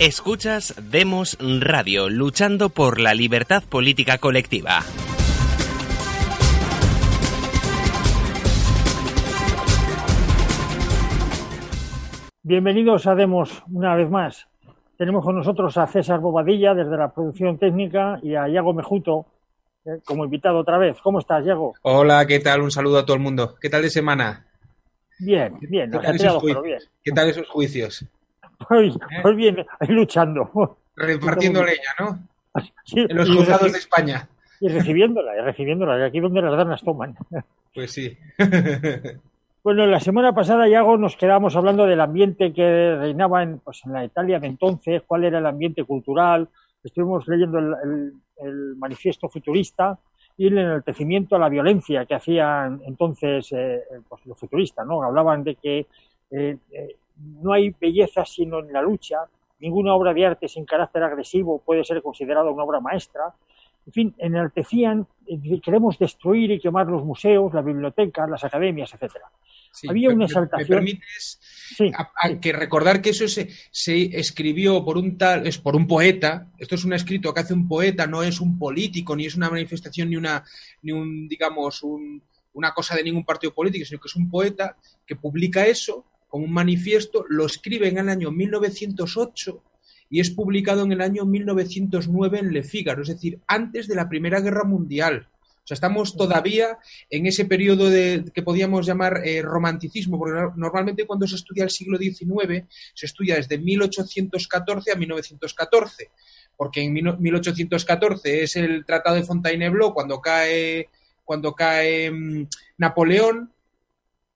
Escuchas Demos Radio, luchando por la libertad política colectiva. Bienvenidos a Demos una vez más. Tenemos con nosotros a César Bobadilla desde la producción técnica y a Iago Mejuto eh, como invitado otra vez. ¿Cómo estás, Iago? Hola, ¿qué tal? Un saludo a todo el mundo. ¿Qué tal de semana? Bien, bien, ¿Qué tal, esos, pero bien. ¿Qué tal esos juicios? Pues, pues bien, ahí luchando. Repartiendo leña, ¿no? Sí, En los juzgados de España. y recibiéndola, y recibiéndola, y aquí donde las danas toman. Pues sí. Bueno, la semana pasada, Iago, nos quedamos hablando del ambiente que reinaba en, pues, en la Italia de entonces, cuál era el ambiente cultural. Estuvimos leyendo el, el- el manifiesto futurista y el enaltecimiento a la violencia que hacían entonces eh, pues, los futuristas, ¿no? Hablaban de que eh, eh, no hay belleza sino en la lucha, ninguna obra de arte sin carácter agresivo puede ser considerada una obra maestra. En fin, enaltecían, queremos destruir y quemar los museos, las bibliotecas, las academias, etcétera. Sí, Había una exaltación. ¿Me permites Sí, a- a- que recordar que eso se, se escribió por un tal, es por un poeta. Esto es un escrito que hace un poeta, no es un político, ni es una manifestación, ni una, ni un, digamos, un- una cosa de ningún partido político, sino que es un poeta que publica eso como un manifiesto, lo escribe en el año 1908 y es publicado en el año 1909 en Le Figaro, es decir, antes de la Primera Guerra Mundial. O sea, estamos todavía en ese periodo de, que podíamos llamar eh, romanticismo, porque no- normalmente cuando se estudia el siglo XIX se estudia desde 1814 a 1914, porque en mil- 1814 es el Tratado de Fontainebleau cuando cae, cuando cae mm, Napoleón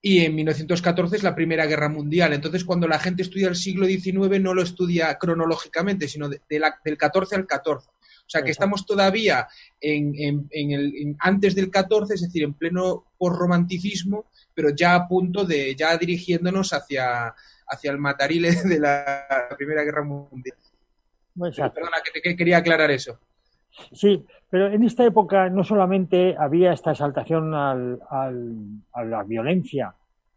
y en 1914 es la Primera Guerra Mundial. Entonces, cuando la gente estudia el siglo XIX no lo estudia cronológicamente, sino de- de la- del 14 al 14. O sea que Exacto. estamos todavía en, en- en el, en- antes del 14, es decir, en pleno posromanticismo, pero ya a punto de, ya dirigiéndonos hacia, hacia el matarile de la Primera Guerra Mundial. Perdona, que, que quería aclarar eso. Sí, pero en esta época no solamente había esta exaltación al- a la violencia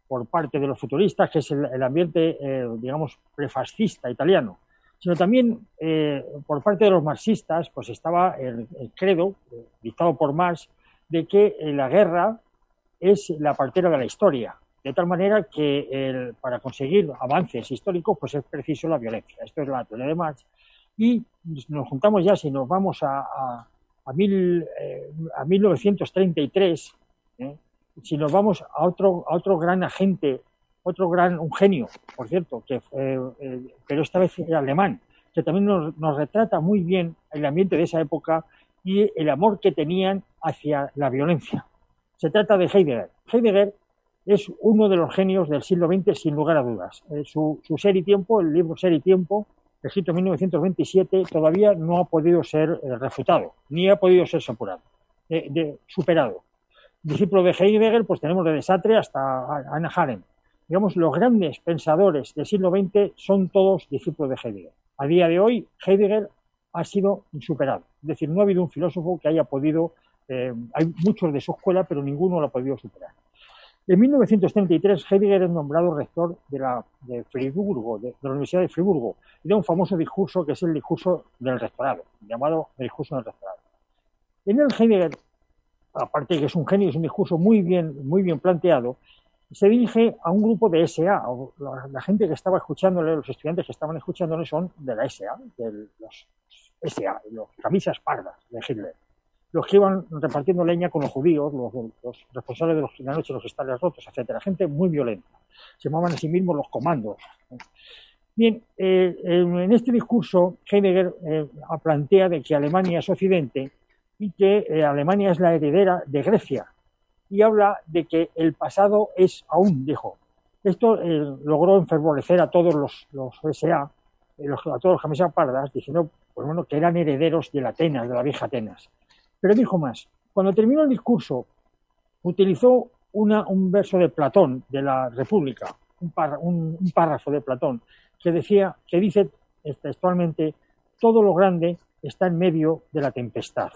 por parte de los futuristas, que es el, ambiente, eh, digamos, prefascista italiano, sino también eh, por parte de los marxistas, pues estaba el, credo, eh, dictado por Marx, de que eh, la guerra es la partera de la historia, de tal manera que para conseguir avances históricos, pues es preciso la violencia. Esto es la teoría de Marx. Y nos juntamos ya, si nos vamos a, a, a mil, eh, a 1933, ¿eh? si nos vamos a otro, a otro gran agente, otro gran, un genio, por cierto, que, eh, eh, pero esta vez era alemán, que también nos, nos retrata muy bien el ambiente de esa época y el amor que tenían hacia la violencia. Se trata de Heidegger. Heidegger es uno de los genios del siglo XX, sin lugar a dudas. Eh, su, su Ser y Tiempo, el libro Ser y Tiempo, escrito en 1927, todavía no ha podido ser eh, refutado, ni ha podido ser superado. eh, superado. Discípulo de Heidegger, pues tenemos de Sartre hasta Anna Arendt. Digamos, los grandes pensadores del siglo XX son todos discípulos de Heidegger. A día de hoy, Heidegger ha sido insuperado. Es decir, no ha habido un filósofo que haya podido, eh, hay muchos de su escuela, pero ninguno lo ha podido superar. En 1933, Heidegger es nombrado rector de, la, de Friburgo, de, de la Universidad de Friburgo, y da un famoso discurso que es el discurso del rectorado, llamado el discurso del rectorado. En el Heidegger, aparte de que es un genio, es un discurso muy bien, muy bien planteado, se dirige a un grupo de SA, la, la gente que estaba escuchándole, los estudiantes que estaban escuchándole son de la SA, de los SA, los camisas pardas de Hitler los que iban repartiendo leña con los judíos, los, responsables de los, noche de los cristales rotos, etcétera, gente muy violenta. Se llamaban a sí mismos los comandos. Bien, eh, en este discurso Heidegger eh, plantea de que Alemania es Occidente y que eh, Alemania es la heredera de Grecia y habla de que el pasado es aún, dijo. Esto logró enfervorecer a todos los, los SA, los, a todos los camisas pardas, diciendo pues bueno, que eran herederos de la Atenas, de la vieja Atenas. Pero dijo más. Cuando terminó el discurso, utilizó un verso de Platón, de la República, un, párrafo de Platón, que decía, que dice textualmente, todo lo grande está en medio de la tempestad.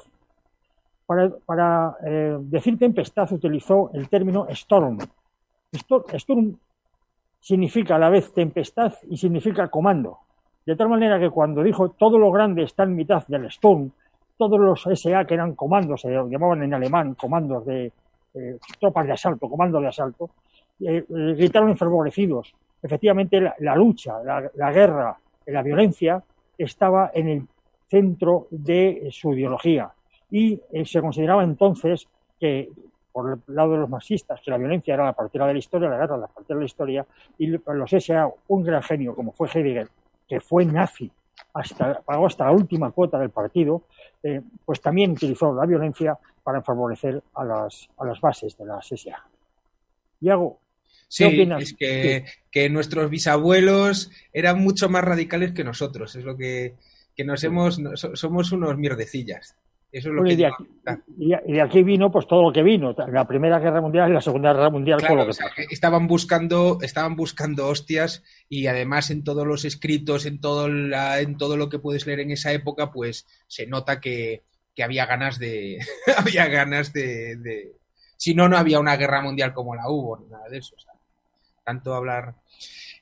Para, eh, decir tempestad utilizó el término storm. Storm significa a la vez tempestad y significa comando. De tal manera que cuando dijo todo lo grande está en mitad del Sturm, todos los SA que eran comandos, se llamaban en alemán comandos de eh, tropas de asalto, comandos de asalto, eh, eh, gritaron enfervorecidos. Efectivamente, la, lucha, la, guerra, la violencia estaba en el centro de su ideología y se consideraba entonces que por el lado de los marxistas, que la violencia era la partida de la historia, la guerra la partida de la historia, y los SA, un gran genio como fue Heidegger, que fue nazi, hasta, pagó hasta la última cuota del partido, eh, pues también utilizó la violencia para favorecer a las, a las bases de la SA. Diego, Sí, es que, que, nuestros bisabuelos eran mucho más radicales que nosotros, es lo que, que nos hemos, somos unos mierdecillas. Eso es lo que y, de aquí, y, de aquí, vino pues todo lo que vino, la Primera Guerra Mundial y la Segunda Guerra Mundial. lo que estaban buscando, estaban buscando hostias y además en todos los escritos, en todo la, en todo lo que puedes leer en esa época, pues se nota que, que había ganas de, había ganas de, de, si no, no había una guerra mundial como la hubo, ni nada de eso. tanto hablar.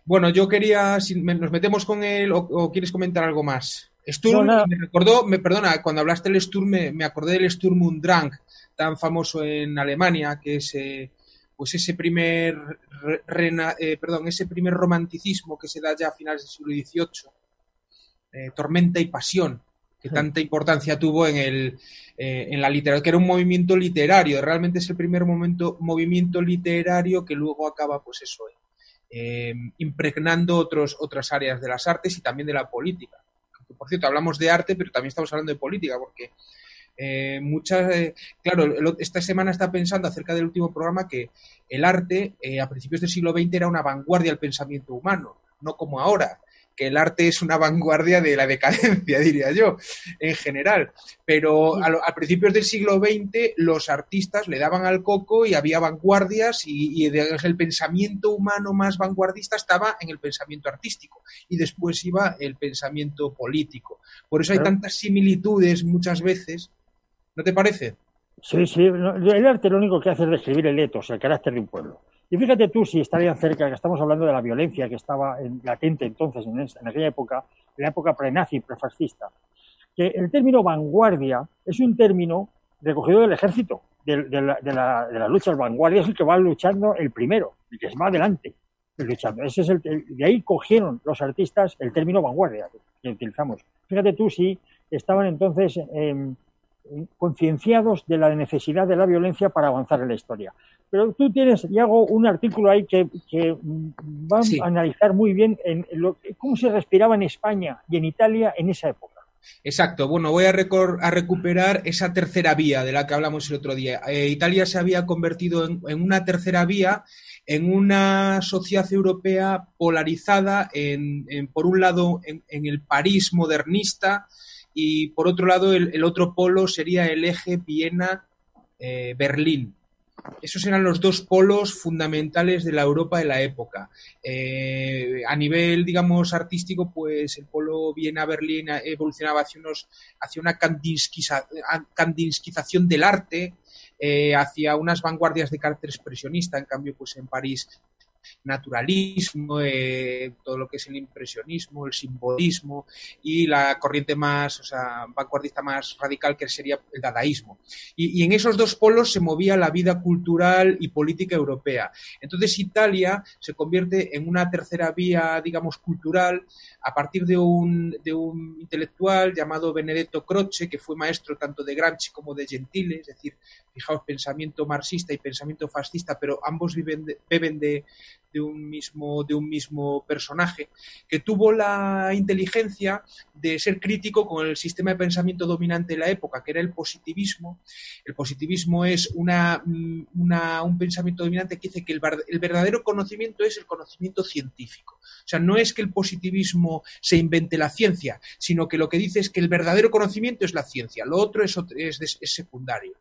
Bueno, yo quería, si nos metemos con él o quieres comentar algo más. Sturm, me recordó, me perdona, cuando hablaste del Sturm, me, acordé del Sturm und Drang, tan famoso en Alemania, que es eh, pues ese primer eh, perdón, ese primer romanticismo que se da ya a finales del siglo XVIII, eh, tormenta y pasión, que tanta importancia tuvo en el en la literatura, que era un movimiento literario, realmente es el primer momento, movimiento literario que luego acaba, pues eso, impregnando otros, otras áreas de las artes y también de la política por cierto, hablamos de arte, pero también estamos hablando de política, porque eh, muchas, eh, claro, esta semana está pensando acerca del último programa que el arte eh, a principios del siglo XX era una vanguardia del pensamiento humano, no como ahora que el arte es una vanguardia de la decadencia, diría yo, en general. Pero a, principios del siglo XX los artistas le daban al coco y había vanguardias y, el pensamiento humano más vanguardista estaba en el pensamiento artístico y después iba el pensamiento político. Por eso hay tantas similitudes muchas veces, ¿no te parece? Sí, sí, el arte lo único que hace es describir el etos, el carácter de un pueblo. Y fíjate tú si estarían cerca, que estamos hablando de la violencia que estaba en, latente entonces, en, aquella época, en la época pre-nazi, pre-fascista, que el término vanguardia es un término recogido del ejército, de, la, de, la, de las luchas. Vanguardia es el que va luchando el primero, el que va adelante luchando. Ese es el, de ahí cogieron los artistas el término vanguardia que utilizamos. Fíjate tú si estaban entonces concienciados de la necesidad de la violencia para avanzar en la historia. Pero tú tienes, y hago un artículo ahí que, va a analizar muy bien en lo, cómo se respiraba en España y en Italia en esa época. Exacto, bueno, voy a, a, recuperar esa tercera vía de la que hablamos el otro día. Eh, Italia se había convertido en, una tercera vía, en una sociedad europea polarizada, en, por un lado en, el París modernista y por otro lado el, otro polo sería el eje Viena-Berlín. Esos eran los dos polos fundamentales de la Europa de la época. Eh, a nivel, digamos, artístico, pues el polo Viena-Berlín evolucionaba hacia, unos, hacia una kandinsquización del arte, eh, hacia unas vanguardias de carácter expresionista. En cambio, pues en París naturalismo, eh, todo lo que es el impresionismo, el simbolismo y la corriente más, o sea, vanguardista más radical que sería el dadaísmo. Y, en esos dos polos se movía la vida cultural y política europea. Entonces Italia se convierte en una tercera vía, digamos, cultural a partir de un, de un intelectual llamado Benedetto Croce, que fue maestro tanto de Gramsci como de Gentile, es decir, fijaos, pensamiento marxista y pensamiento fascista, pero ambos viven beben de, de un mismo, de un mismo personaje, que tuvo la inteligencia de ser crítico con el sistema de pensamiento dominante de la época, que era el positivismo. El positivismo es una, un pensamiento dominante que dice que el, verdadero conocimiento es el conocimiento científico. O sea, no es que el positivismo se invente la ciencia, sino que lo que dice es que el verdadero conocimiento es la ciencia, lo otro es, es secundario.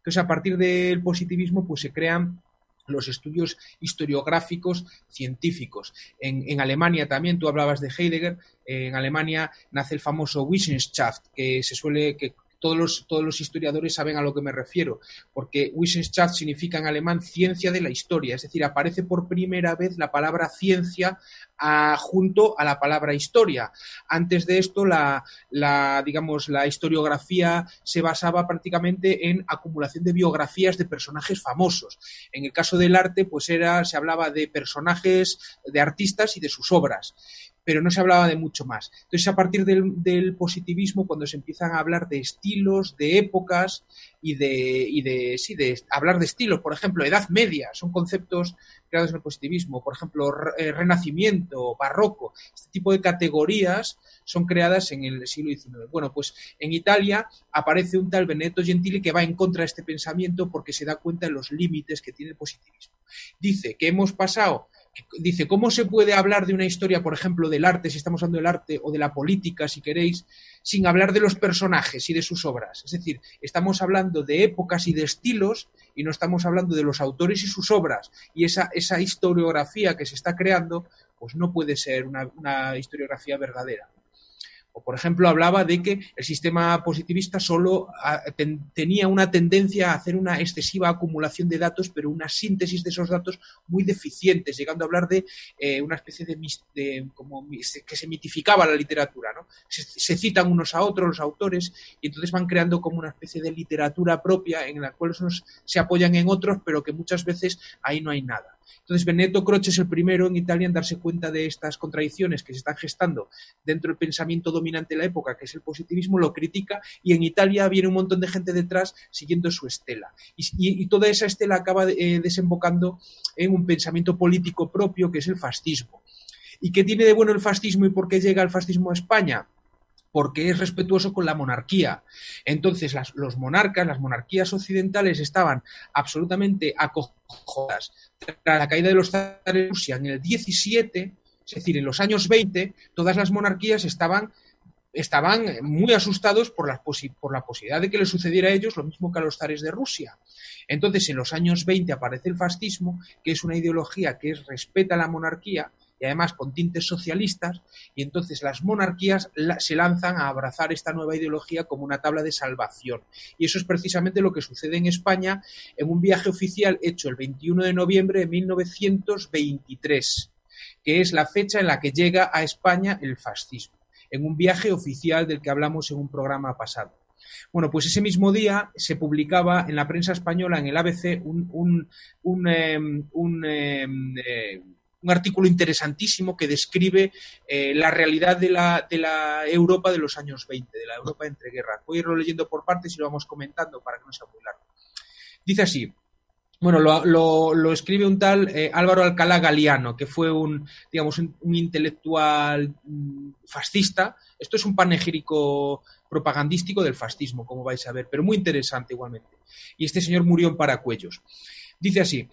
Entonces, a partir del positivismo, pues se crean los estudios historiográficos científicos. En, Alemania también, tú hablabas de Heidegger, en Alemania nace el famoso Wissenschaft, que se suele, que, todos los, todos los historiadores saben a lo que me refiero, porque Wissenschaft significa en alemán ciencia de la historia, es decir, aparece por primera vez la palabra ciencia junto a la palabra historia. Antes de esto, la, la, digamos, la historiografía se basaba prácticamente en acumulación de biografías de personajes famosos. En el caso del arte, pues era, se hablaba de personajes, de artistas y de sus obras pero no se hablaba de mucho más. Entonces, a partir del, positivismo, cuando se empiezan a hablar de estilos, de épocas y de, y de, sí, de hablar de estilos, por ejemplo, Edad Media, son conceptos creados en el positivismo, por ejemplo, eh, Renacimiento, Barroco, este tipo de categorías son creadas en el siglo XIX. Bueno, pues en Italia aparece un tal Benedetto Gentili que va en contra de este pensamiento porque se da cuenta de los límites que tiene el positivismo. Dice que hemos pasado dice, ¿cómo se puede hablar de una historia, por ejemplo, del arte, si estamos hablando del arte, o de la política, si queréis, sin hablar de los personajes y de sus obras? Es decir, estamos hablando de épocas y de estilos y no estamos hablando de los autores y sus obras. Y esa, esa historiografía que se está creando, pues no puede ser una historiografía verdadera. O, por ejemplo, hablaba de que el sistema positivista solo ah, tenía una tendencia a hacer una excesiva acumulación de datos, pero una síntesis de esos datos muy deficientes, llegando a hablar de eh, una especie de, como que se mitificaba la literatura. ¿no? Se, citan unos a otros los autores y entonces van creando como una especie de literatura propia en la cual unos se apoyan en otros, pero que muchas veces ahí no hay nada. Entonces, Benedetto Croce es el primero en Italia en darse cuenta de estas contradicciones que se están gestando dentro del pensamiento dominante de la época, que es el positivismo, lo critica y en Italia viene un montón de gente detrás siguiendo su estela. Y, toda esa estela acaba eh, desembocando en un pensamiento político propio que es el fascismo. ¿Y qué tiene de bueno el fascismo y por qué llega el fascismo a España? Porque es respetuoso con la monarquía. Entonces, los monarcas, las monarquías occidentales estaban absolutamente acogidas tras la caída de los zares de Rusia en el 17, es decir, en los años 20, todas las monarquías estaban estaban muy asustados por la, por la posibilidad de que les sucediera a ellos lo mismo que a los zares de Rusia. Entonces, en los años 20 aparece el fascismo, que es una ideología que respeta la monarquía, y además con tintes socialistas, y entonces las monarquías se lanzan a abrazar esta nueva ideología como una tabla de salvación. Y eso es precisamente lo que sucede en España en un viaje oficial hecho el 21 de noviembre de 1923, que es la fecha en la que llega a España el fascismo, en un viaje oficial del que hablamos en un programa pasado. Bueno, pues ese mismo día se publicaba en la prensa española, en el ABC, un, em, em, eh, un artículo interesantísimo que describe eh, la realidad de la, de la, Europa de los años 20, de la Europa entre guerras. Voy a irlo leyendo por partes y lo vamos comentando para que no sea muy largo. Dice así. Bueno, lo, escribe un tal eh, Álvaro Alcalá Galiano, que fue un, digamos, un, intelectual mm, fascista. Esto es un panegírico propagandístico del fascismo, como vais a ver, pero muy interesante igualmente. Y este señor murió en Paracuellos. Dice así,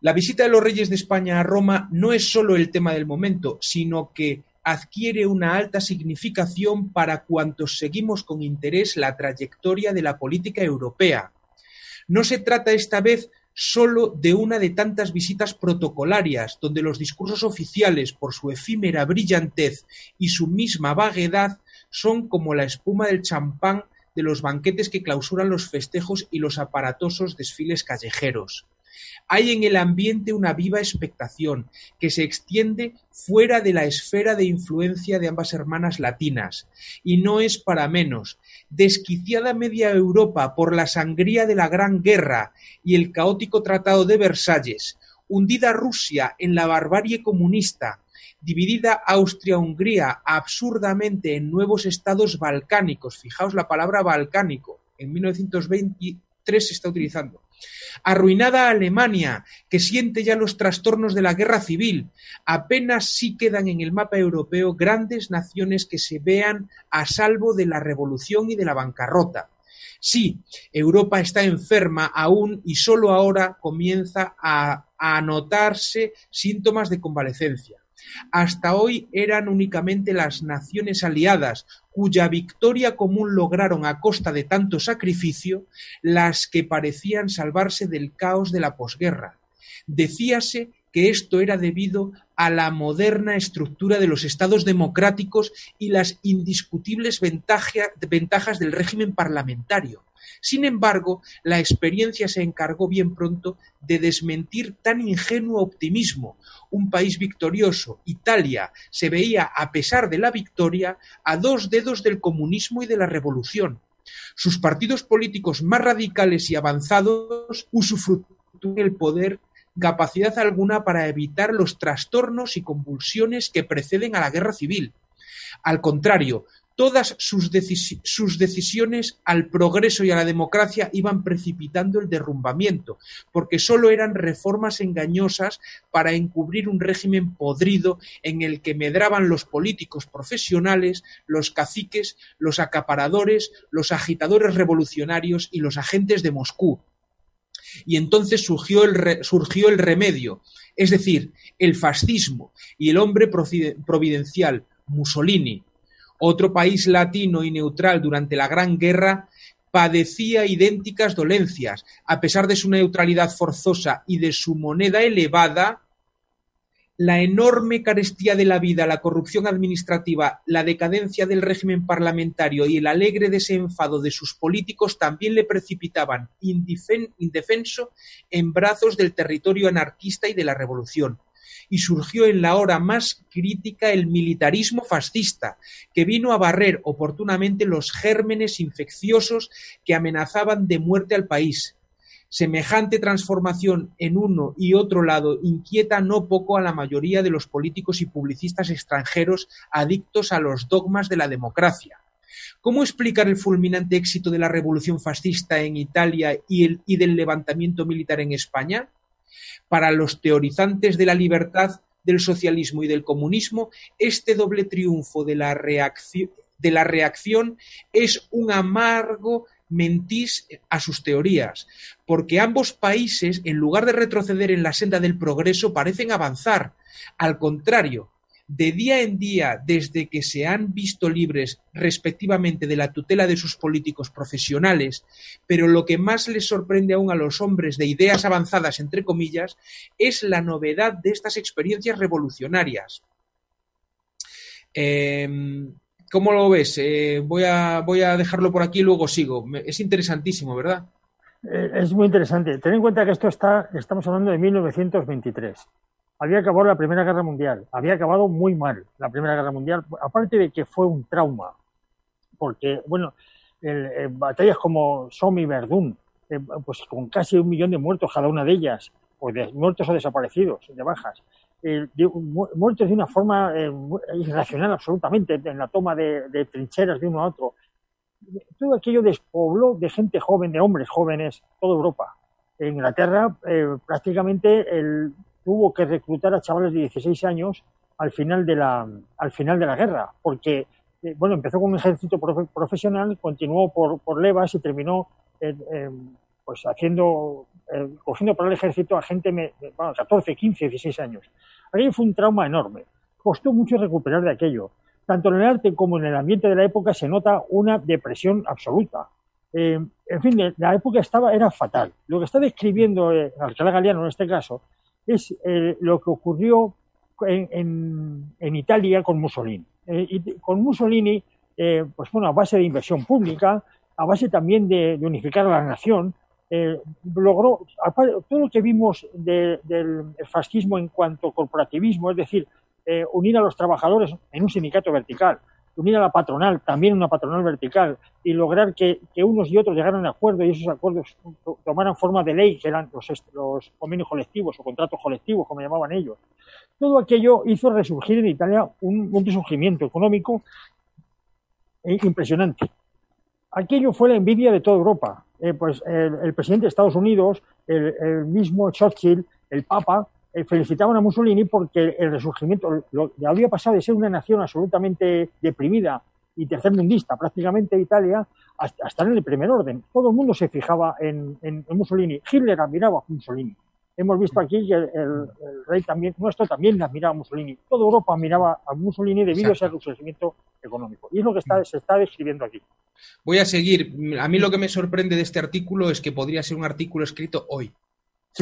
la visita de los reyes de España a Roma no es solo el tema del momento, sino que adquiere una alta significación para cuantos seguimos con interés la trayectoria de la política europea. No se trata esta vez solo de una de tantas visitas protocolarias, donde los discursos oficiales, por su efímera brillantez y su misma vaguedad, son como la espuma del champán de los banquetes que clausuran los festejos y los aparatosos desfiles callejeros. Hay en el ambiente una viva expectación, que se extiende fuera de la esfera de influencia de ambas hermanas latinas, y no es para menos. Desquiciada media Europa por la sangría de la Gran Guerra y el caótico Tratado de Versalles, hundida Rusia en la barbarie comunista, dividida Austria-Hungría absurdamente en nuevos estados balcánicos, fijaos la palabra balcánico, en 1923 se está utilizando, Arruinada Alemania, que siente ya los trastornos de la guerra civil, apenas sí quedan en el mapa europeo grandes naciones que se vean a salvo de la revolución y de la bancarrota. Sí, Europa está enferma aún y solo ahora comienza a, a notarse síntomas de convalecencia. Hasta hoy eran únicamente las naciones aliadas, cuya victoria común lograron a costa de tanto sacrificio, las que parecían salvarse del caos de la posguerra. Decíase que esto era debido a la moderna estructura de los estados democráticos y las indiscutibles ventajas del régimen parlamentario. Sin embargo, la experiencia se encargó bien pronto de desmentir tan ingenuo optimismo. Un país victorioso, Italia, se veía, a pesar de la victoria, a dos dedos del comunismo y de la revolución. Sus partidos políticos más radicales y avanzados usufructuaron el poder capacidad alguna para evitar los trastornos y convulsiones que preceden a la guerra civil. Al contrario, todas sus, decisiones al progreso y a la democracia iban precipitando el derrumbamiento, porque sólo eran reformas engañosas para encubrir un régimen podrido en el que medraban los políticos profesionales, los caciques, los acaparadores, los agitadores revolucionarios y los agentes de Moscú. Y entonces surgió el, surgió el remedio, es decir, el fascismo y el hombre providencial, Mussolini, otro país latino y neutral durante la Gran Guerra padecía idénticas dolencias. A pesar de su neutralidad forzosa y de su moneda elevada, la enorme carestía de la vida, la corrupción administrativa, la decadencia del régimen parlamentario y el alegre desenfado de sus políticos también le precipitaban indefenso en brazos del territorio anarquista y de la revolución y surgió en la hora más crítica el militarismo fascista, que vino a barrer oportunamente los gérmenes infecciosos que amenazaban de muerte al país. Semejante transformación en uno y otro lado inquieta no poco a la mayoría de los políticos y publicistas extranjeros adictos a los dogmas de la democracia. ¿Cómo explicar el fulminante éxito de la revolución fascista en Italia y, el, y del levantamiento militar en España? Para los teorizantes de la libertad, del socialismo y del comunismo, este doble triunfo de la, reacción, es un amargo mentís a sus teorías, porque ambos países, en lugar de retroceder en la senda del progreso, parecen avanzar. Al contrario, de día en día desde que se han visto libres respectivamente de la tutela de sus políticos profesionales, pero lo que más les sorprende aún a los hombres de ideas avanzadas, entre comillas, es la novedad de estas experiencias revolucionarias. Em, ¿Cómo lo ves? Eh, voy, a, voy a dejarlo por aquí y luego sigo. Es interesantísimo, ¿verdad? Eh, es muy interesante. Ten en cuenta que esto está, estamos hablando de 1923 había acabado la Primera Guerra Mundial, había acabado muy mal la Primera Guerra Mundial, aparte de que fue un trauma, porque, bueno, batallas como Somme y Verdún, eh, pues con casi un millón de muertos cada una de ellas, o de muertos o desaparecidos, de bajas, eh, muertos de una forma eh, irracional absolutamente, en la toma de, trincheras de uno a otro. Todo aquello despobló de gente joven, de hombres jóvenes, toda Europa. En Inglaterra, prácticamente el tuvo que reclutar a chavales de 16 años al final de la, al final de la guerra, porque eh, bueno, empezó con un ejército profesional, continuó por, por levas y terminó eh, eh, pues haciendo, cogiendo para el ejército a gente de bueno, 14, 15, 16 años. Aquello fue un trauma enorme. Costó mucho recuperar de aquello. Tanto en el arte como en el ambiente de la época se nota una depresión absoluta. en fin, la época estaba, era fatal. Lo que está describiendo Alcalá Galeano en este caso es eh, lo que ocurrió en, en, Italia con Mussolini. Eh, y con Mussolini, eh, pues bueno, a base de inversión pública, a base también de, unificar a la nación, logró todo lo que vimos del fascismo en cuanto a corporativismo, es decir, unir a los trabajadores en un sindicato vertical, unir a la patronal, también una patronal vertical, y lograr que, unos y otros llegaran a acuerdos y esos acuerdos tomaran forma de ley, que eran los, los convenios colectivos o contratos colectivos, como llamaban ellos. Todo aquello hizo resurgir en Italia un, resurgimiento económico impresionante. Aquello fue la envidia de toda Europa. Eh, pues el, presidente de Estados Unidos, el mismo Churchill, el Papa, eh, felicitaban a Mussolini porque el resurgimiento lo, había pasado de ser una nación absolutamente deprimida y tercermundista, prácticamente Italia, hasta estar en el primer orden. Todo el mundo se fijaba en, Mussolini. Hitler admiraba a Mussolini. Hemos visto aquí que el, rey también, nuestro también admiraba a Mussolini. Toda Europa admiraba a Mussolini debido a ese resurgimiento económico. Y es lo que está, se está describiendo aquí. Voy a seguir. A mí lo que me sorprende de este artículo es que podría ser un artículo escrito hoy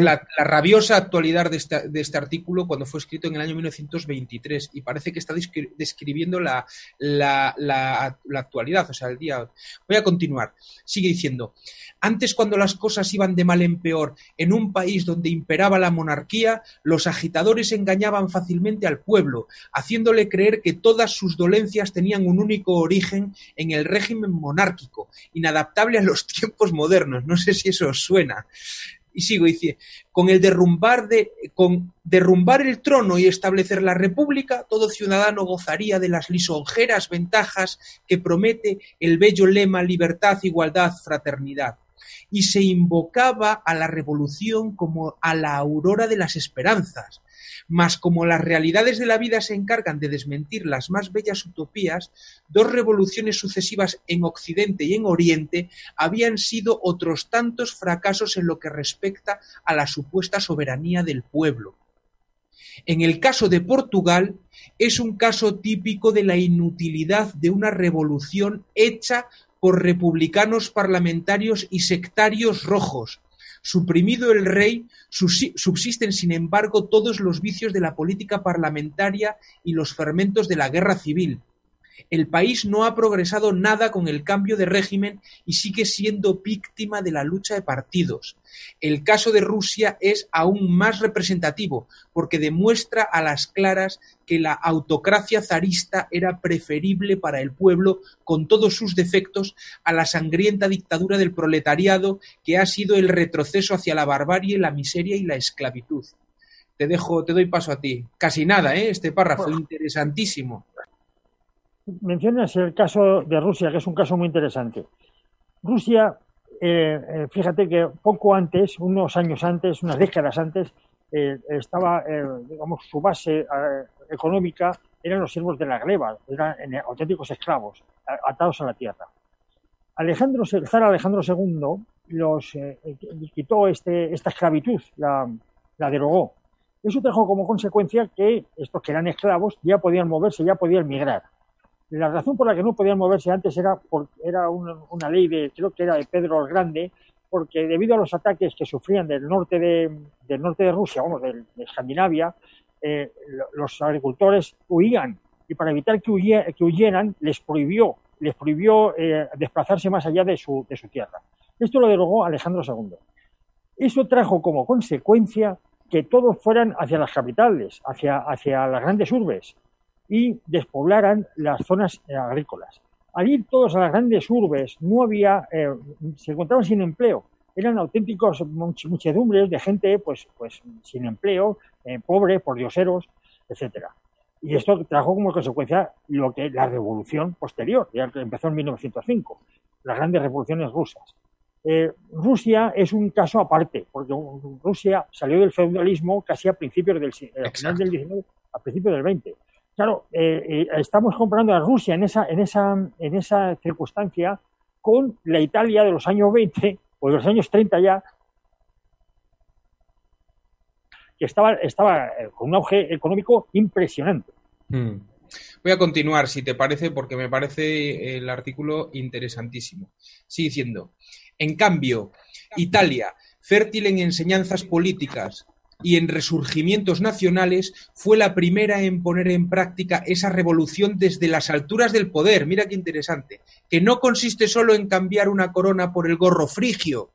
la, rabiosa actualidad de este, de este, artículo cuando fue escrito en el año 1923 y parece que está describiendo la, la, la, actualidad, o sea, el día. Voy a continuar. Sigue diciendo, antes cuando las cosas iban de mal en peor en un país donde imperaba la monarquía, los agitadores engañaban fácilmente al pueblo, haciéndole creer que todas sus dolencias tenían un único origen en el régimen monárquico, inadaptable a los tiempos modernos. No sé si eso os suena. Y sigo, dice, con el derrumbar de, con derrumbar el trono y establecer la república, todo ciudadano gozaría de las lisonjeras ventajas que promete el bello lema libertad, igualdad, fraternidad. Y se invocaba a la revolución como a la aurora de las esperanzas, mas como las realidades de la vida se encargan de desmentir las más bellas utopías, dos revoluciones sucesivas en Occidente y en Oriente habían sido otros tantos fracasos en lo que respecta a la supuesta soberanía del pueblo. En el caso de Portugal, es un caso típico de la inutilidad de una revolución hecha por republicanos parlamentarios y sectarios rojos, Suprimido el rey, subsisten sin embargo todos los vicios de la política parlamentaria y los fermentos de la guerra civil. El país no ha progresado nada con el cambio de régimen y sigue siendo víctima de la lucha de partidos. El caso de Rusia es aún más representativo porque demuestra a las claras que la autocracia zarista era preferible para el pueblo con todos sus defectos a la sangrienta dictadura del proletariado que ha sido el retroceso hacia la barbarie, la miseria y la esclavitud. Te dejo, te doy paso a ti. Casi nada, ¿eh? Este párrafo interesantísimo mencionas el caso de Rusia, que es un caso muy interesante. Rusia, eh, eh, fíjate que poco antes, unos años antes, unas décadas antes, eh, estaba, digamos, su base económica eran los siervos de la gleba, eran auténticos esclavos, atados a la tierra. Alejandro, el zar Alejandro II los quitó este, esta esclavitud, la, la derogó. Eso trajo como consecuencia que estos que eran esclavos ya podían moverse, ya podían migrar. La razón por la que no podían moverse antes era, por, era una, ley de, creo que era de Pedro el Grande, porque debido a los ataques que sufrían del norte de, del norte de Rusia, vamos, de, Escandinavia, eh, los agricultores huían y para evitar que, huyeran les prohibió, les prohibió eh, desplazarse más allá de su, de su tierra. Esto lo derogó Alejandro II. Eso trajo como consecuencia que todos fueran hacia las capitales, hacia, hacia las grandes urbes, y despoblaran las zonas eh, agrícolas. Al ir todos a las grandes urbes, no había, eh, se encontraban sin empleo. Eran auténticos muchedumbres de gente, pues, pues sin empleo, eh, pobre, por dioseros, etcétera. Y esto trajo como consecuencia lo que la revolución posterior, ya que empezó en 1905, las grandes revoluciones rusas. Rusia es un caso aparte, porque Rusia salió del feudalismo casi a principios del, final del 19, a principios del 20. Claro, eh, eh, estamos comparando a Rusia en esa, en, esa, en esa circunstancia con la Italia de los años 20 o de los años 30 ya, que estaba, estaba eh, con un auge económico impresionante. Hmm. Voy a continuar, si te parece, porque me parece el artículo interesantísimo. Sigue diciendo, en cambio, Italia, fértil en enseñanzas políticas, y en resurgimientos nacionales, fue la primera en poner en práctica esa revolución desde las alturas del poder. Mira qué interesante. Que no consiste solo en cambiar una corona por el gorro frigio.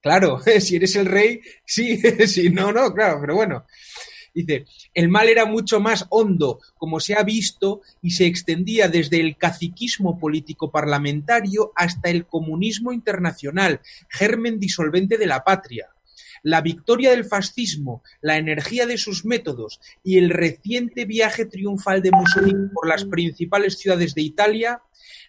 Claro, si eres el rey, sí, si no, no, claro, pero bueno. Dice, el mal era mucho más hondo, como se ha visto, y se extendía desde el caciquismo político parlamentario hasta el comunismo internacional, germen disolvente de la patria. La victoria del fascismo, la energía de sus métodos y el reciente viaje triunfal de Mussolini por las principales ciudades de Italia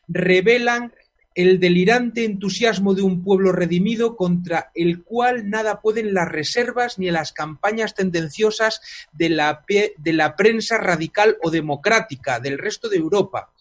revelan el delirante entusiasmo de un pueblo redimido contra el cual nada pueden las reservas ni las campañas tendenciosas de la, de la prensa radical o democrática del resto de Europa.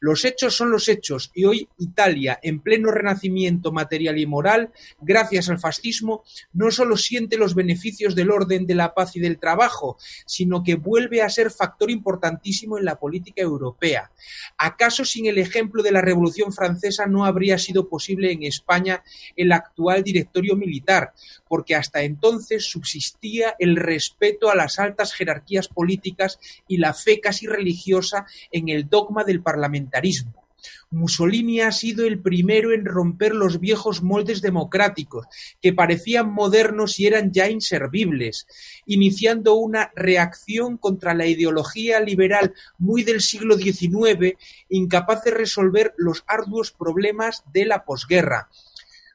Los hechos son los hechos y hoy Italia, en pleno renacimiento material y moral, gracias al fascismo, no solo siente los beneficios del orden, de la paz y del trabajo, sino que vuelve a ser factor importantísimo en la política europea. ¿Acaso sin el ejemplo de la Revolución Francesa no habría sido posible en España el actual directorio militar, porque hasta entonces subsistía el respeto a las altas jerarquías políticas y la fe casi religiosa en el dogma del parlamentarismo. Mussolini ha sido el primero en romper los viejos moldes democráticos, que parecían modernos y eran ya inservibles, iniciando una reacción contra la ideología liberal muy del siglo XIX, incapaz de resolver los arduos problemas de la posguerra.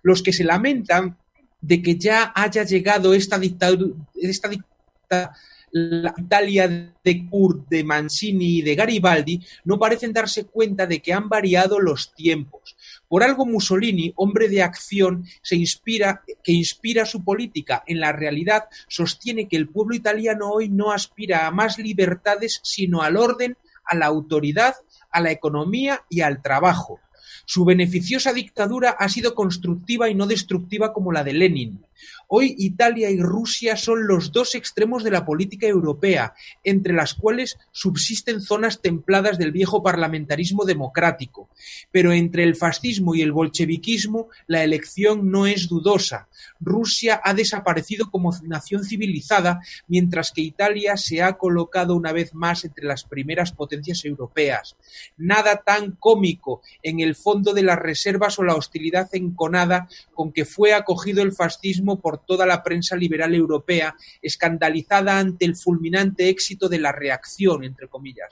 Los que se lamentan de que ya haya llegado esta dictadura, esta dictadura la Italia de Kurt, de Mancini y de Garibaldi no parecen darse cuenta de que han variado los tiempos. Por algo Mussolini, hombre de acción, se inspira, que inspira su política. En la realidad sostiene que el pueblo italiano hoy no aspira a más libertades, sino al orden, a la autoridad, a la economía y al trabajo. Su beneficiosa dictadura ha sido constructiva y no destructiva como la de Lenin. Hoy Italia y Rusia son los dos extremos de la política europea, entre las cuales subsisten zonas templadas del viejo parlamentarismo democrático. Pero entre el fascismo y el bolcheviquismo la elección no es dudosa. Rusia ha desaparecido como nación civilizada, mientras que Italia se ha colocado una vez más entre las primeras potencias europeas. Nada tan cómico en el fondo de las reservas o la hostilidad enconada con que fue acogido el fascismo por toda la prensa liberal europea, escandalizada ante el fulminante éxito de la reacción, entre comillas.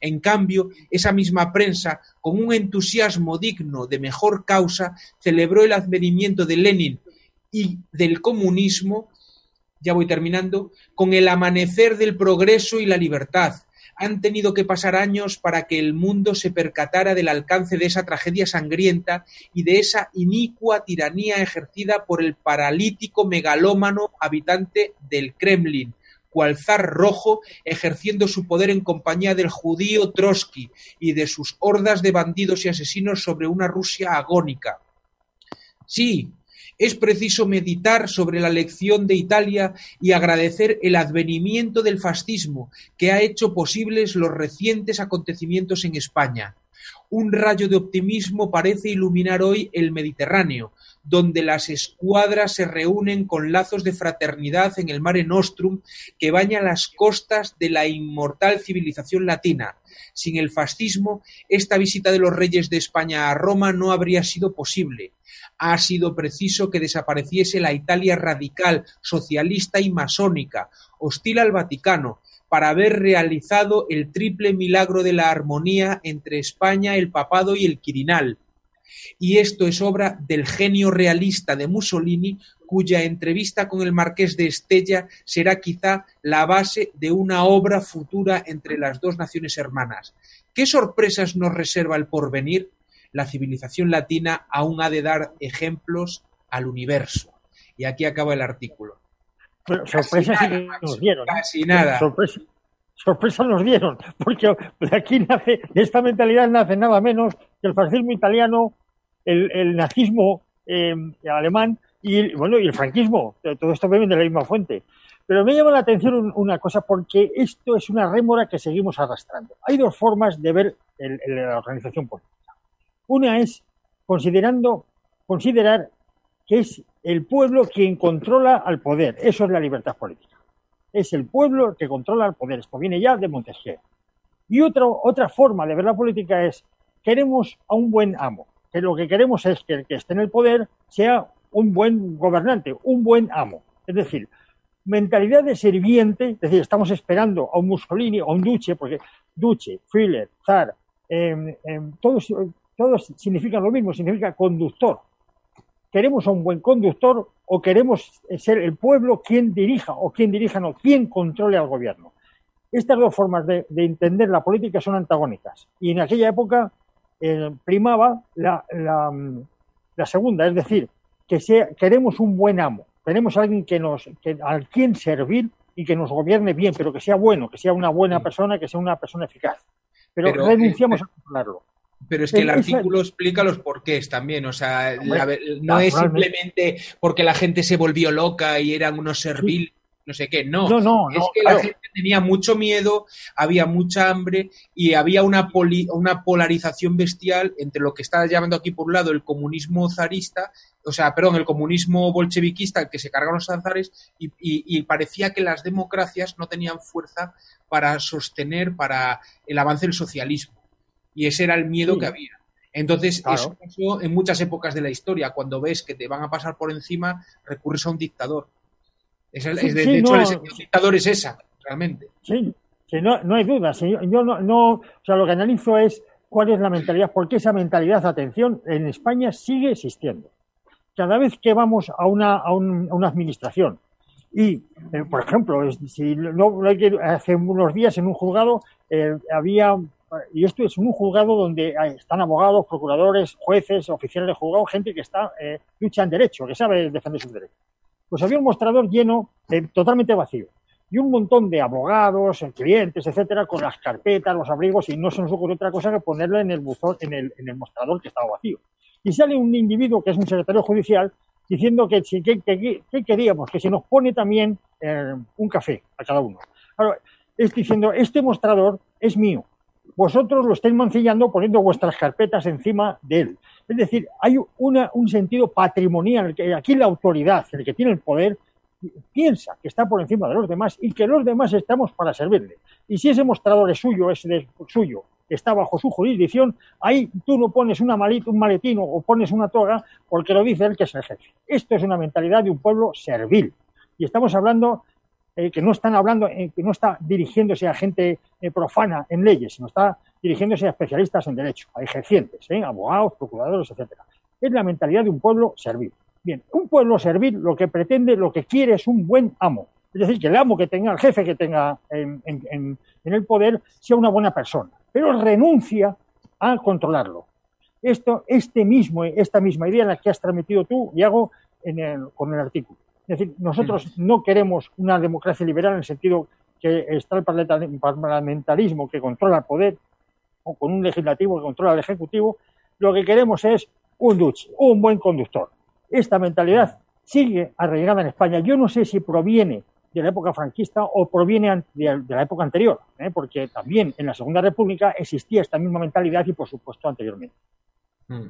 En cambio, esa misma prensa, con un entusiasmo digno de mejor causa, celebró el advenimiento de Lenin y del comunismo, ya voy terminando, con el amanecer del progreso y la libertad, han tenido que pasar años para que el mundo se percatara del alcance de esa tragedia sangrienta y de esa inicua tiranía ejercida por el paralítico megalómano habitante del Kremlin, cual zar rojo, ejerciendo su poder en compañía del judío Trotsky y de sus hordas de bandidos y asesinos sobre una Rusia agónica. Sí, es preciso meditar sobre la lección de Italia y agradecer el advenimiento del fascismo que ha hecho posibles los recientes acontecimientos en España. Un rayo de optimismo parece iluminar hoy el Mediterráneo, donde las escuadras se reúnen con lazos de fraternidad en el Mare Nostrum que baña las costas de la inmortal civilización latina. Sin el fascismo, esta visita de los reyes de España a Roma no habría sido posible ha sido preciso que desapareciese la Italia radical, socialista y masónica, hostil al Vaticano, para haber realizado el triple milagro de la armonía entre España, el papado y el Quirinal. Y esto es obra del genio realista de Mussolini, cuya entrevista con el marqués de Estella será quizá la base de una obra futura entre las dos naciones hermanas. ¿Qué sorpresas nos reserva el porvenir? la civilización latina aún ha de dar ejemplos al universo. Y aquí acaba el artículo. Pero sorpresas nos dieron. Casi nada. Sorpresas nos dieron, porque de aquí nace, de esta mentalidad nace nada menos que el fascismo italiano, el, nazismo eh, alemán y bueno y el franquismo. Todo esto viene de la misma fuente. Pero me llama la atención una cosa porque esto es una rémora que seguimos arrastrando. Hay dos formas de ver la organización política. Una es considerando, considerar que es el pueblo quien controla al poder. Eso es la libertad política. Es el pueblo que controla al poder. Esto viene ya de Montesquieu. Y otra forma de ver la política es queremos a un buen amo. Que lo que queremos es que el que esté en el poder sea un buen gobernante, un buen amo. Es decir, mentalidad de serviente, es decir, estamos esperando a un Mussolini, a un Duce, porque Duce, Führer, Zar, eh, eh, todos todos significan lo mismo, significa conductor. ¿Queremos a un buen conductor o queremos ser el pueblo quien dirija o quien dirija, no, quien controle al gobierno? Estas dos formas de, entender la política son antagónicas y en aquella época eh, primaba la, segunda, es decir, que sea, queremos un buen amo, queremos a alguien que nos, que, al quien servir y que nos gobierne bien, pero que sea bueno, que sea una buena persona, que sea una persona eficaz. Pero, renunciamos eh, a controlarlo. Pero es que el artículo explica los porqués también, o sea, no es simplemente porque la gente se volvió loca y eran unos serviles. No sé qué. No, no, es que la gente tenía mucho miedo, había mucha hambre y había una, una polarización bestial entre lo que está llamando aquí por un lado el comunismo zarista, o sea, perdón, el comunismo bolcheviquista, que se cargaron los zares, y, parecía que las democracias no tenían fuerza para sostener para el avance del socialismo. Y ese era el miedo que había. Entonces, eso pasó en muchas épocas de la historia. Cuando ves que te van a pasar por encima, recurres a un dictador. Es de, hecho, el dictador es esa, realmente. Sí, no, no hay duda. yo no, no, o sea, lo que analizo es cuál es la mentalidad, porque esa mentalidad, atención, en España sigue existiendo. Cada vez que vamos a una, a, una administración y, eh, por ejemplo, si no, hace unos días en un juzgado eh, había, y esto es un juzgado donde están abogados, procuradores, jueces, oficiales de juzgado, gente que está eh, lucha en derecho, que sabe defender sus derechos pues había un mostrador lleno, totalmente vacío. Y un montón de abogados, clientes, etcétera, con las carpetas, los abrigos, y no se nos ocurre otra cosa que ponerle en el buzón, en el, en el mostrador que estaba vacío. Y sale un individuo que es un secretario judicial diciendo que, que, queríamos, que se nos pone también eh, un café a cada uno. Claro, es diciendo, este mostrador es mío, vosotros lo estáis mancillando poniendo vuestras carpetas encima de él. Es decir, hay un sentido patrimonial, que aquí la autoridad, el que tiene el poder, piensa que está por encima de los demás y que los demás estamos para servirle. Y si ese mostrador es suyo, es suyo, está bajo su jurisdicción, ahí tú no pones una un maletino o pones una toga porque lo dice él que es el jefe. Esto es una mentalidad de un pueblo servil. Y estamos hablando eh, que no están hablando, eh, que no está dirigiéndose a gente eh, profana en leyes, sino está dirigiéndose a especialistas en derecho, a ejercientes, abogados, procuradores, etcétera. Es la mentalidad de un pueblo servil. Bien, un pueblo servil lo que pretende, lo que quiere es un buen amo. Es decir, que el amo que tenga, el jefe que tenga en, el poder, sea una buena persona, pero renuncia a controlarlo. Esto, este mismo, esta misma idea en la que has transmitido tú, Diego, en el, con el artículo. Es decir, nosotros no queremos una democracia liberal en el sentido que está el parlamentarismo que controla el poder, o con un legislativo que controla el ejecutivo, lo que queremos es un Dutch, un buen conductor. Esta mentalidad sigue arraigada en España. Yo no sé si proviene de la época franquista o proviene de, la época anterior, ¿eh? porque también en la Segunda República existía esta misma mentalidad y, por supuesto, anteriormente. Mm.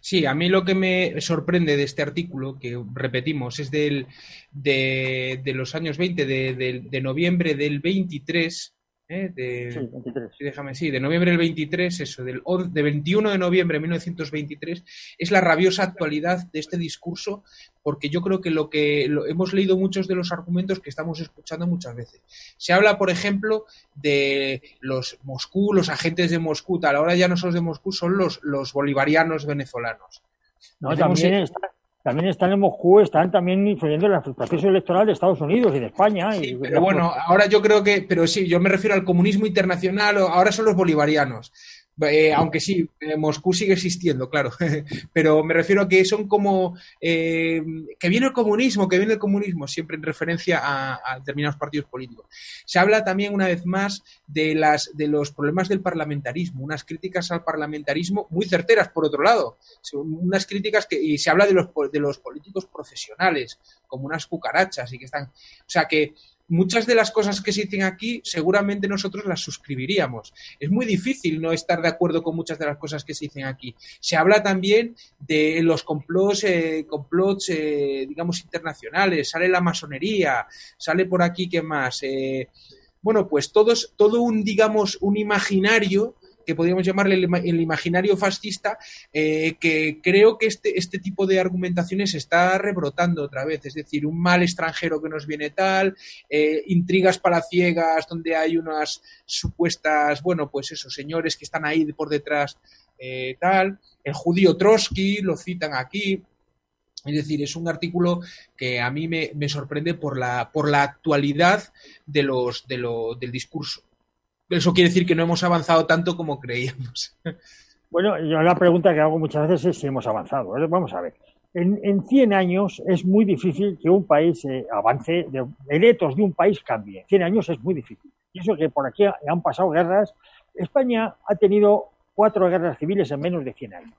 Sí, a mí lo que me sorprende de este artículo, que repetimos, es del, de, los años 20, de, de noviembre del 23, ¿eh? De, sí, 23. déjame, sí, de noviembre del 23, eso, del de 21 de noviembre de 1923, es la rabiosa actualidad de este discurso, porque yo creo que lo que hemos leído muchos de los argumentos que estamos escuchando muchas veces. Se habla, por ejemplo, de los Moscú, los agentes de Moscú, tal, ahora ya no son los de Moscú, son los, los bolivarianos venezolanos. No, también está, también están en Moscú, están también influyendo en el proceso electoral de Estados Unidos y de España. pero bueno, ahora yo creo que, pero sí, yo me refiero al comunismo internacional, ahora son los bolivarianos. Eh, aunque sí, eh, Moscú sigue existiendo, claro, pero me refiero a que son como eh, que viene el comunismo, que viene el comunismo, siempre en referencia a, determinados partidos políticos. Se habla también una vez más de las de los problemas del parlamentarismo, unas críticas al parlamentarismo muy certeras, por otro lado, unas críticas que y se habla de los de los políticos profesionales como unas cucarachas y que están, o sea que muchas de las cosas que se dicen aquí seguramente nosotros las suscribiríamos. Es muy difícil no estar de acuerdo con muchas de las cosas que se dicen aquí. Se habla también de los complots, eh, complots eh, digamos, internacionales, sale la masonería, sale por aquí, ¿qué más? Eh, bueno, pues todos, todo un, digamos, un imaginario que podríamos llamarle el, imaginario fascista, eh, que creo que este, este tipo de argumentaciones está rebrotando otra vez. Es decir, un mal extranjero que nos viene tal, eh, intrigas palaciegas donde hay unas supuestas, bueno, pues esos señores que están ahí por detrás, eh, tal. El judío Trotsky, lo citan aquí. Es decir, es un artículo que a mí me, me sorprende por la, por la actualidad de los, de lo, del discurso eso quiere decir que no hemos avanzado tanto como creíamos. Bueno, yo la pregunta que hago muchas veces es si hemos avanzado. ¿eh? Vamos a ver. En, en 100 años es muy difícil que un país eh, avance, de, el etos de un país cambie. 100 años es muy difícil. Y eso que por aquí han pasado guerras. España ha tenido cuatro guerras civiles en menos de 100 años.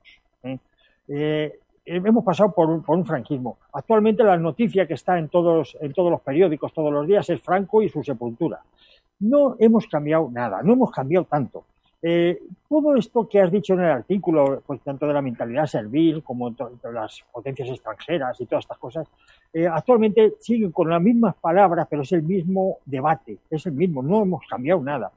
¿eh? hemos pasado por un, por un, franquismo. Actualmente la noticia que está en todos, en todos los periódicos todos los días es Franco y su sepultura. No hemos cambiado nada, no hemos cambiado tanto. Eh, todo esto que has dicho en el artículo, pues tanto de la mentalidad servil como de las potencias extranjeras y todas estas cosas, eh, actualmente siguen con las mismas palabras, pero es el mismo debate, es el mismo, no hemos cambiado nada.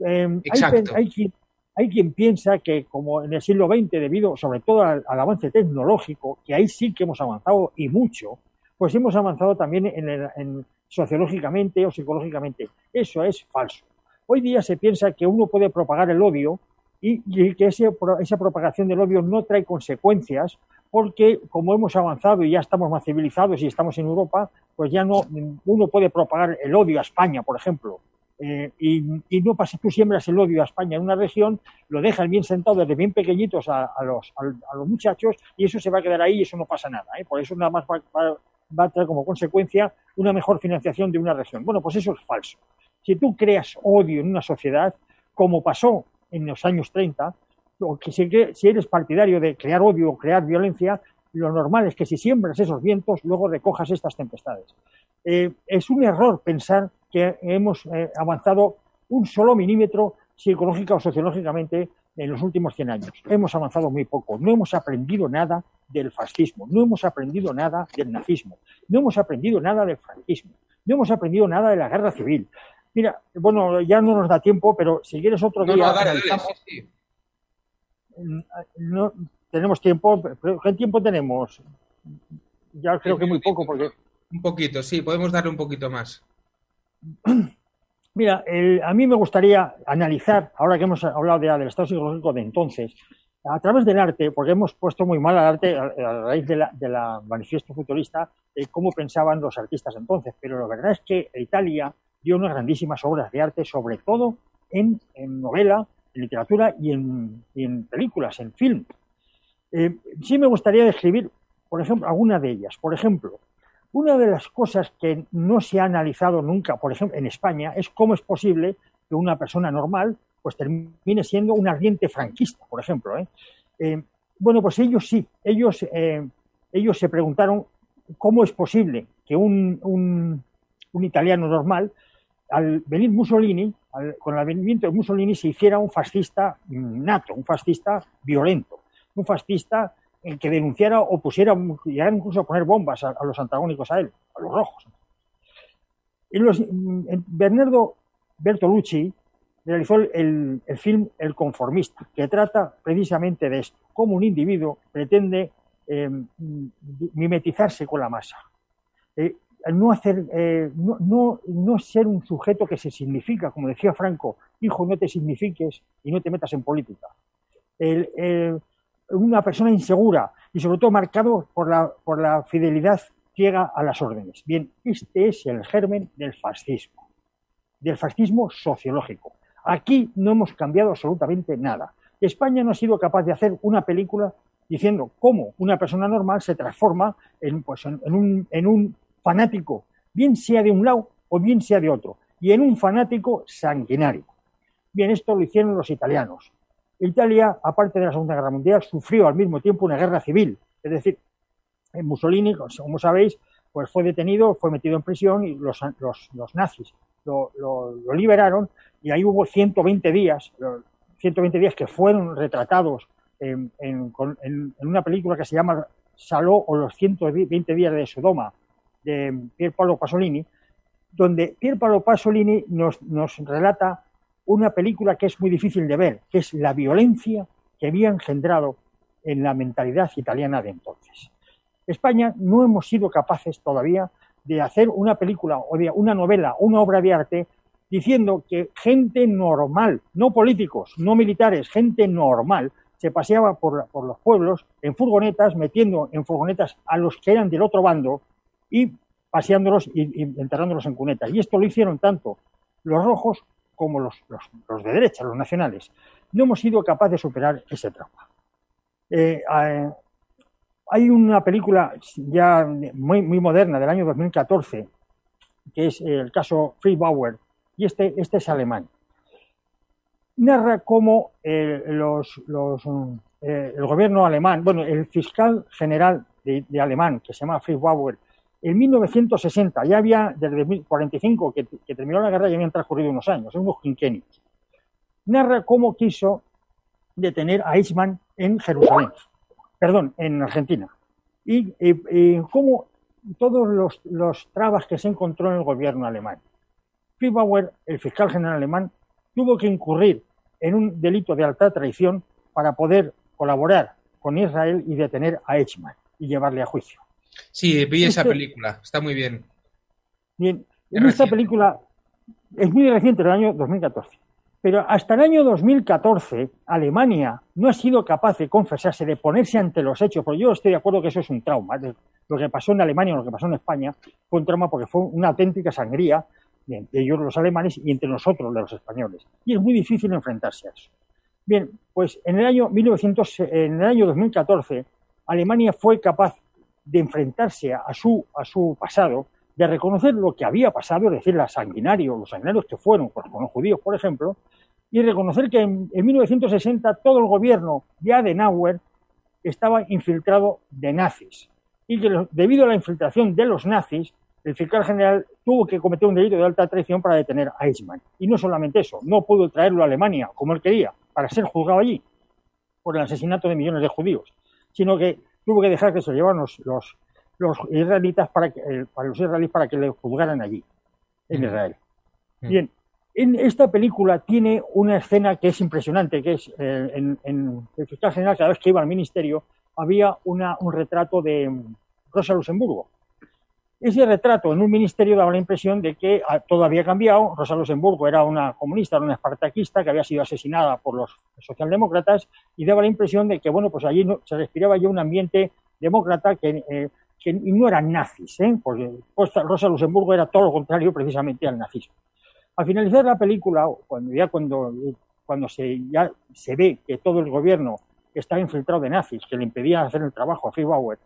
Eh, hay, quien, hay, quien, piensa que como en el siglo XX, debido sobre todo al, avance tecnológico, que ahí sí que hemos avanzado y mucho, pues hemos avanzado también en sociológicamente o psicológicamente. Eso es falso. Hoy día se piensa que uno puede propagar el odio y, que esa propagación del odio no trae consecuencias porque como hemos avanzado y ya estamos más civilizados y estamos en Europa, pues ya no uno puede propagar el odio a España, por ejemplo. Eh, y, no pasa, tú siembras el odio a España en una región, lo dejas bien sentado desde bien pequeñitos a, los, a, los, muchachos y eso se va a quedar ahí y eso no pasa nada. ¿eh? Por eso nada más va a traer como consecuencia una mejor financiación de una región. Bueno, pues eso es falso. Si tú creas odio en una sociedad, como pasó en los años 30, o que si, eres partidario de crear odio o crear violencia, lo normal es que si siembras esos vientos, luego recojas estas tempestades. Eh, es un error pensar que hemos eh, avanzado un solo milímetro psicológica o sociológicamente en los últimos 100 años. Hemos avanzado muy poco. No hemos aprendido nada del fascismo, no hemos aprendido nada del nazismo, no hemos aprendido nada del franquismo, no hemos aprendido nada de la guerra civil, Mira, bueno, ya no nos da tiempo, pero si quieres otro día. No, tenemos tiempo. ¿Qué tiempo tenemos? Ya creo que muy poco, porque. Un poquito, sí, podemos darle un poquito más. Mira, a mí me gustaría analizar, ahora que hemos hablado de, del estado psicológico de entonces, a través del arte, porque hemos puesto muy mal al arte a, raíz de la, manifiesto futurista, cómo pensaban los artistas entonces, pero la verdad es que Italia dio unas grandísimas obras de arte, sobre todo en, novela, en literatura y en, películas, en film. Eh, sí me gustaría describir, por ejemplo, alguna de ellas. Por ejemplo, una de las cosas que no se ha analizado nunca, por ejemplo, en España, es cómo es posible que una persona normal pues termine siendo un ardiente franquista, por ejemplo. ¿eh? Eh, bueno, pues ellos sí, ellos, ellos se preguntaron cómo es posible que un, italiano normal al venir Mussolini, con el advenimiento de Mussolini, se hiciera un fascista nato, un fascista violento, un fascista el que denunciara o pusiera, incluso a poner bombas a, los antagónicos a él, a los rojos. Bernardo Bertolucci realizó el, film El conformista, que trata precisamente de esto, cómo un individuo pretende eh, mimetizarse con la masa. Eh, no, hacer, eh, no, no, ser un sujeto que se significa, como decía Franco, hijo, no te signifiques y no te metas en política. Una persona insegura y sobre todo marcado por la, por la fidelidad ciega a las órdenes. Bien, este es el germen del fascismo, del fascismo sociológico. Aquí no hemos cambiado absolutamente nada. España no ha sido capaz de hacer una película diciendo cómo una persona normal se transforma en, pues, en, un, en un fanático, bien sea de un lado o bien sea de otro, y en un fanático sanguinario. Bien, esto lo hicieron los italianos. Italia, aparte de la Segunda Guerra Mundial, sufrió al mismo tiempo una guerra civil. Es decir, Mussolini, como sabéis, pues fue detenido, fue metido en prisión y los, nazis lo, liberaron y ahí hubo 120 días, 120 días que fueron retratados en, en una película que se llama Saló o los 120 días de Sodoma, de Pier Paolo Pasolini, donde Pier Paolo Pasolini nos, nos relata una película que es muy difícil de ver, que es la violencia que había engendrado en la mentalidad italiana de entonces. España no hemos sido capaces todavía de hacer una película o de una novela, una obra de arte, diciendo que gente normal, no políticos, no militares, gente normal, se paseaba por, por los pueblos en furgonetas, metiendo en furgonetas a los que eran del otro bando y paseándolos y, enterrándolos en cunetas. Y esto lo hicieron tanto los rojos como los, los, de derecha, los nacionales. No hemos sido capaces de superar ese trauma. Eh, hay una película ya muy, muy moderna del año 2014 que es el caso Free Bauer y este, este es alemán. Narra cómo eh, los, los, eh, el gobierno alemán, bueno, el fiscal general de, alemán, que se llama Fritz Bauer, en 1960, ya había, desde 1945, que, que terminó la guerra, ya habían transcurrido unos años, unos quinquenios, narra cómo quiso detener a Eichmann en Jerusalén, perdón, en Argentina, y, cómo todos los, trabas que se encontró en el gobierno alemán. Fritz Bauer, el fiscal general alemán, tuvo que incurrir en un delito de alta traición para poder colaborar con Israel y detener a Eichmann y llevarle a juicio. Sí, vi esa este película, está muy bien. Bien, en esta película es muy reciente, del año 2014. Pero hasta el año 2014, Alemania no ha sido capaz de confesarse, de ponerse ante los hechos, porque yo estoy de acuerdo que eso es un trauma. Lo que pasó en Alemania o lo que pasó en España fue un trauma porque fue una auténtica sangría entre ellos los alemanes y entre nosotros, los españoles. Y es muy difícil enfrentarse a eso. Bien, pues en el año 1900, en el año 2014, Alemania fue capaz de enfrentarse a su, a su pasado, de reconocer lo que había pasado, es decir, la sanguinario, los sanguinarios que fueron con los judíos, por ejemplo, y reconocer que en, 1960 todo el gobierno de Adenauer estaba infiltrado de nazis y que debido a la infiltración de los nazis, el fiscal general tuvo que cometer un delito de alta traición para detener a Eichmann. Y no solamente eso, no pudo traerlo a Alemania como él quería, para ser juzgado allí por el asesinato de millones de judíos, sino que tuvo que dejar que se llevaran los, los, israelitas para que, eh, para los israelíes para que le juzgaran allí, en Israel. Bien, en esta película tiene una escena que es impresionante, que es eh, en, el fiscal general, cada vez que iba al ministerio, había una, un retrato de Rosa Luxemburgo, ese retrato en un ministerio daba la impresión de que ah, todo había cambiado. Rosa Luxemburgo era una comunista, era una espartaquista que había sido asesinada por los socialdemócratas y daba la impresión de que, bueno, pues allí se respiraba ya un ambiente demócrata que, eh, no eran nazis, ¿eh? porque Rosa Luxemburgo era todo lo contrario precisamente al nazismo. Al finalizar la película, cuando ya cuando, cuando se, ya se ve que todo el gobierno estaba infiltrado de nazis, que le impedían hacer el trabajo a Free Bauer,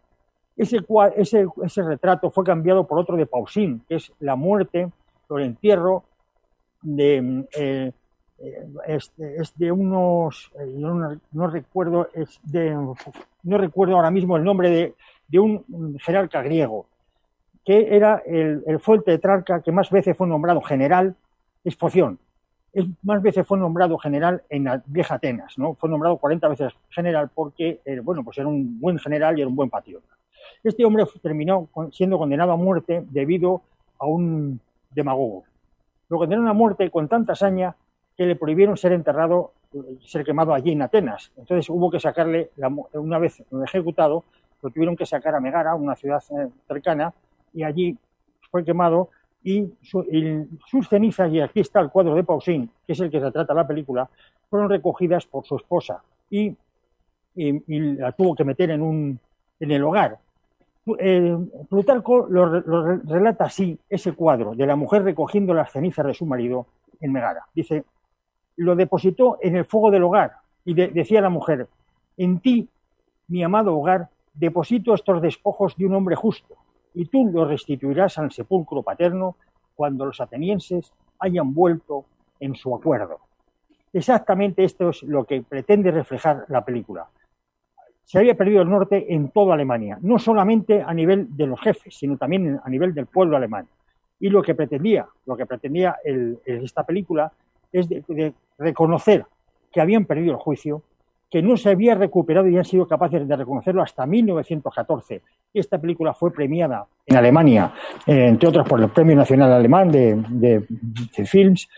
ese, retrato fue cambiado por otro de Pausín, que es la muerte o el entierro de, eh, eh, unos, eh, no, recuerdo, no recuerdo ahora mismo el nombre de, un jerarca griego, que era el, el, fue tetrarca que más veces fue nombrado general, es Foción. Es, más veces fue nombrado general en la vieja Atenas, ¿no? Fue nombrado 40 veces general porque, bueno, pues era un buen general y era un buen patriota. Este hombre terminó siendo condenado a muerte debido a un demagogo. Lo condenaron a muerte con tanta hazaña que le prohibieron ser enterrado, ser quemado allí en Atenas. Entonces hubo que sacarle, una vez ejecutado, lo tuvieron que sacar a Megara, una ciudad eh, cercana, y allí fue quemado y, sus cenizas, y aquí está el cuadro de Pausín, que es el que retrata la película, fueron recogidas por su esposa y, la tuvo que meter en, un, en el hogar eh, Plutarco lo, relata así, ese cuadro de la mujer recogiendo las cenizas de su marido en Megara. Dice, lo depositó en el fuego del hogar y decía la mujer, en ti, mi amado hogar, deposito estos despojos de un hombre justo y tú los restituirás al sepulcro paterno cuando los atenienses hayan vuelto en su acuerdo. Exactamente esto es lo que pretende reflejar la película se había perdido el norte en toda Alemania, no solamente a nivel de los jefes, sino también a nivel del pueblo alemán. Y lo que pretendía, lo que pretendía esta película es de, reconocer que habían perdido el juicio, que no se había recuperado y han sido capaces de reconocerlo hasta 1914. Esta película fue premiada en Alemania, eh, entre otros por el Premio Nacional Alemán de, de Films,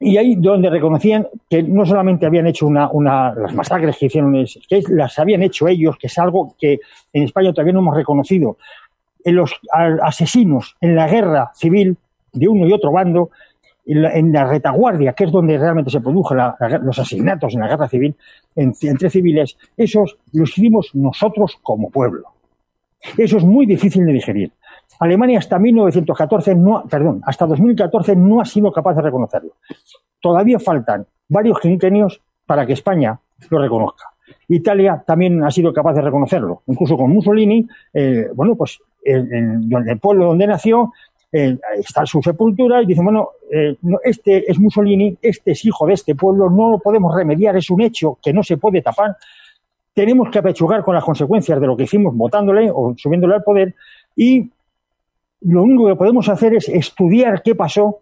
y ahí donde reconocían que no solamente habían hecho una, una las masacres que hicieron, que las habían hecho ellos, que es algo que en España todavía no hemos reconocido. En los asesinos en la guerra civil de uno y otro bando, en la, retaguardia, que es donde realmente se produjo los asesinatos en la guerra civil entre civiles, esos los hicimos nosotros como pueblo. Eso es muy difícil de digerir. Alemania hasta 1914, no, perdón, hasta 2014 no ha sido capaz de reconocerlo. Todavía faltan varios quinquenios para que España lo reconozca. Italia también ha sido capaz de reconocerlo, incluso con Mussolini, eh, bueno, pues en, el pueblo donde nació eh, está su sepultura y dicen, bueno, eh, este es Mussolini, este es hijo de este pueblo, no lo podemos remediar, es un hecho que no se puede tapar tenemos que apechugar con las consecuencias de lo que hicimos votándole o subiéndole al poder y lo único que podemos hacer es estudiar qué pasó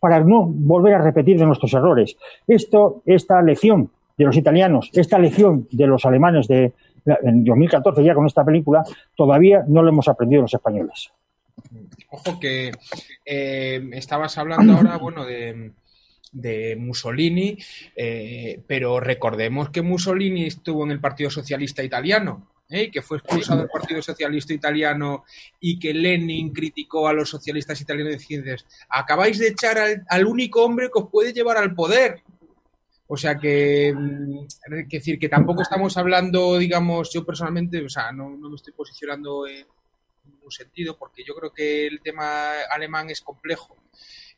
para no volver a repetir de nuestros errores. Esto, esta lección de los italianos, esta lección de los alemanes de en 2014 ya con esta película, todavía no lo hemos aprendido los españoles. Ojo que eh, estabas hablando ahora, bueno, de, de Mussolini, eh, pero recordemos que Mussolini estuvo en el Partido Socialista Italiano. ¿Eh? que fue expulsado del Partido Socialista Italiano y que Lenin criticó a los socialistas italianos diciendo acabáis de echar al, único hombre que os puede llevar al poder. O sea que, mm, que decir que tampoco estamos hablando, digamos, yo personalmente, o sea, no, no me estoy posicionando en ningún sentido porque yo creo que el tema alemán es complejo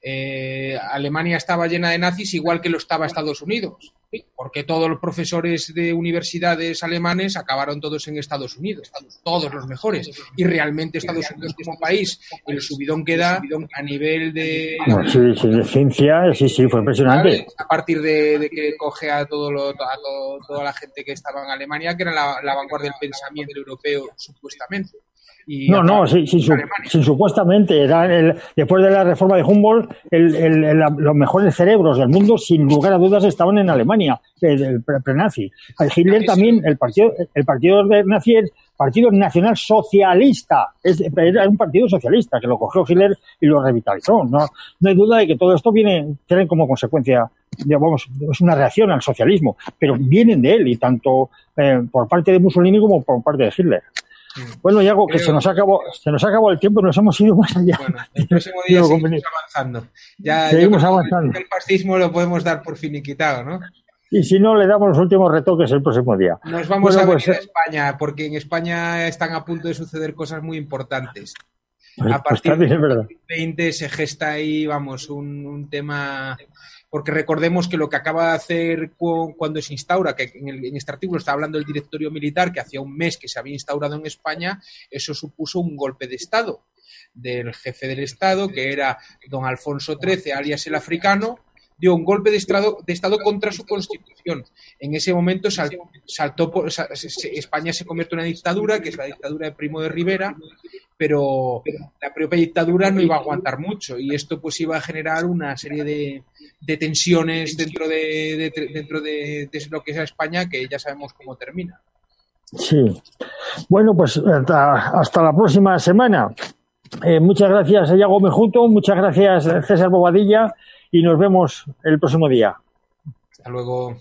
eh, Alemania estaba llena de nazis igual que lo estaba Estados Unidos, porque todos los profesores de universidades alemanes acabaron todos en Estados Unidos, todos los mejores. Y realmente Estados Unidos como país, el subidón que da a nivel de... sí, sí, de ciencia, sí, sí, fue impresionante. A partir de, que coge a, todo lo, toda la gente que estaba en Alemania, que era la vanguardia del pensamiento europeo, supuestamente no, no, sí, sí, supuestamente. Era el, después de la reforma de Humboldt, los mejores cerebros del mundo, sin lugar a dudas, estaban en Alemania, el, pre-nazi. Hitler también, el partido, el partido nazi es Partido Nacional Socialista. era un partido socialista que lo cogió Hitler y lo revitalizó. No, no hay duda de que todo esto viene, tiene como consecuencia, digamos, es una reacción al socialismo, pero vienen de él y tanto eh, por parte de Mussolini como por parte de Hitler. Bueno, Yago, que se nos acabó, se nos acabó el tiempo, nos hemos ido más allá. Bueno, el próximo día seguimos avanzando. Ya, seguimos avanzando. El fascismo lo podemos dar por finiquitado, ¿no? Y si no, le damos los últimos retoques el próximo día. Nos vamos a pues, a eh, España, porque en España están a punto de suceder cosas muy importantes. Pues, a pues, partir de 2020 se gesta ahí, vamos, un, un tema porque recordemos que lo que acaba de hacer cuando se instaura, que en, este artículo está hablando el directorio militar, que hacía un mes que se había instaurado en España, eso supuso un golpe de Estado del jefe del Estado, que era don Alfonso XIII, alias el africano, dio un golpe de Estado, de estado contra su constitución. En ese momento saltó, España se convirtió en una dictadura, que es la dictadura de Primo de Rivera, pero la propia dictadura no iba a aguantar mucho y esto pues iba a generar una serie de, de tensiones dentro de, dentro de, lo que es España que ya sabemos cómo termina. Sí. Bueno, pues hasta, la próxima semana. Eh, muchas gracias, Iago Mejuto, muchas gracias, César Bobadilla, y nos vemos el próximo día. Hasta luego.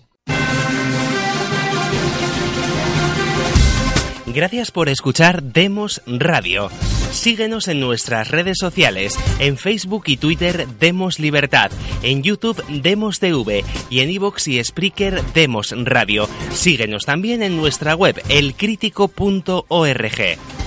Gracias por escuchar Demos Radio. Síguenos en nuestras redes sociales, en Facebook y Twitter Demos Libertad, en YouTube Demos TV y en iVoox y Spreaker Demos Radio. Síguenos también en nuestra web elcrítico.org.